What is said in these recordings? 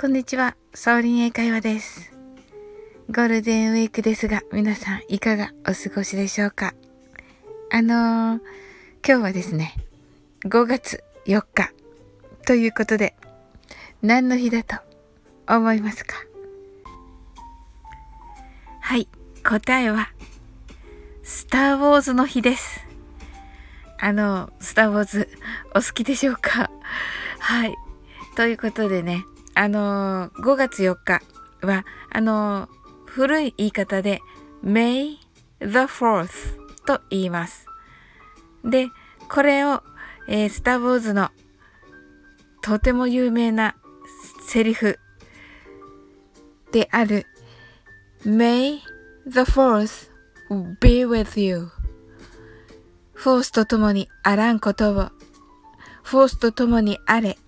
こんにちは、サオリン英会話です。ゴールデンウィークですが、皆さんいかがお過ごしでしょうか？あのー、今日はですね、5月4日ということで、何の日だと思いますか？はい、答えは、スター・ウォーズの日です。あの、スター・ウォーズお好きでしょうか？はい。ということでね、あのー、5月4日は、あのー、古い言い方で May the 4th と言います。で、これを、えー、スター・ウォーズのとても有名なセリフである May the force be with you フォースと共にあらんことをフォースと共にあれ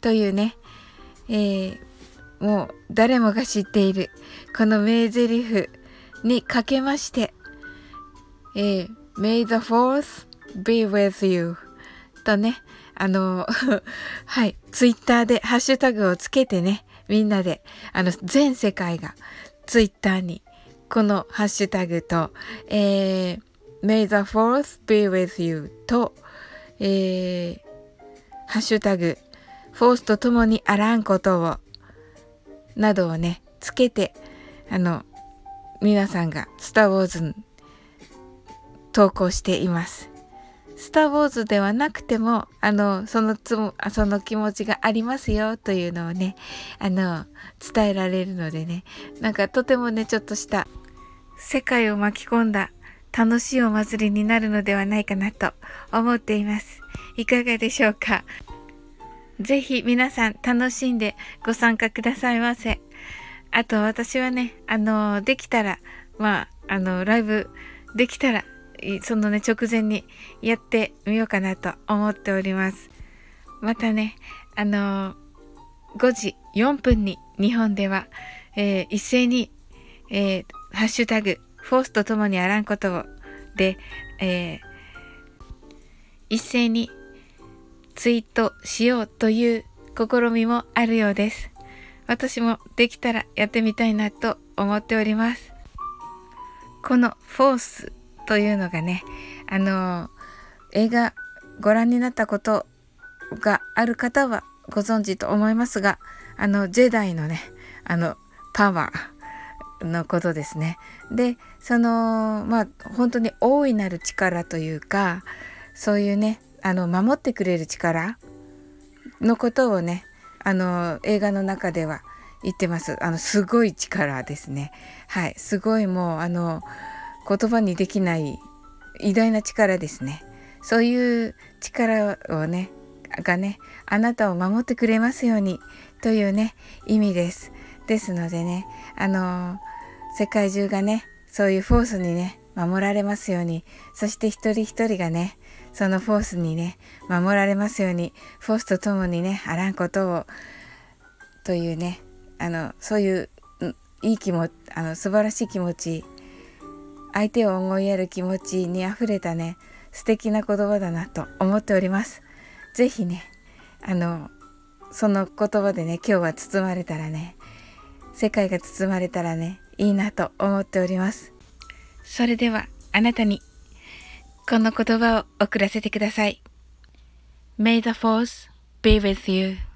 というね、えー、もう誰もが知っているこの名台詞にかけまして、えー、May the force be with you とね、あの、はい、ツイッターでハッシュタグをつけてね、みんなで、あの、全世界がツイッターにこのハッシュタグと、えー、May the force be with you と、えー、ハッシュタグフォースと共にあらんことを、などをね、つけて、あの、皆さんがスター・ウォーズに投稿しています。スター・ウォーズではなくても、あの、そのつも、その気持ちがありますよというのをね、あの、伝えられるのでね、なんかとてもね、ちょっとした世界を巻き込んだ楽しいお祭りになるのではないかなと思っています。いかがでしょうか？ぜひ皆さん楽しんでご参加くださいませ。あと私はね、あの、できたら、まあ、あの、ライブできたら、そのね、直前にやってみようかなと思っております。またね、あの、5時4分に日本では、えー、一斉に、えー、ハッシュタグ、フォースと共にあらんことを、で、えー、一斉にツイートしようという試みもあるようです。私もできたらやってみたいなと思っております。このフォースというのがね、あの映画ご覧になったことがある方はご存知と思いますが、あのジェダイのね、あのパワーのことですね。で、そのまあ本当に大いなる力というか、そういうね、あの守ってくれる力のことをねあの映画の中では言ってます。あのすごい力ですね。はい。すごいもうあの言葉にできない偉大な力ですね。そういう力をねがねあなたを守ってくれますようにというね意味です。ですのでねあの世界中がねそういうフォースにね守られますようにそして一人一人がねそのフォースにね守られますようにフォースと共にねあらんことをというねあのそういういい気持ちあの素晴らしい気持ち相手を思いやる気持ちにあふれたね素敵な言葉だなと思っております。是非ねあのその言葉でね今日は包まれたらね世界が包まれたらねいいなと思っております。それではあなたにこの言葉を送らせてください。May the force be with you.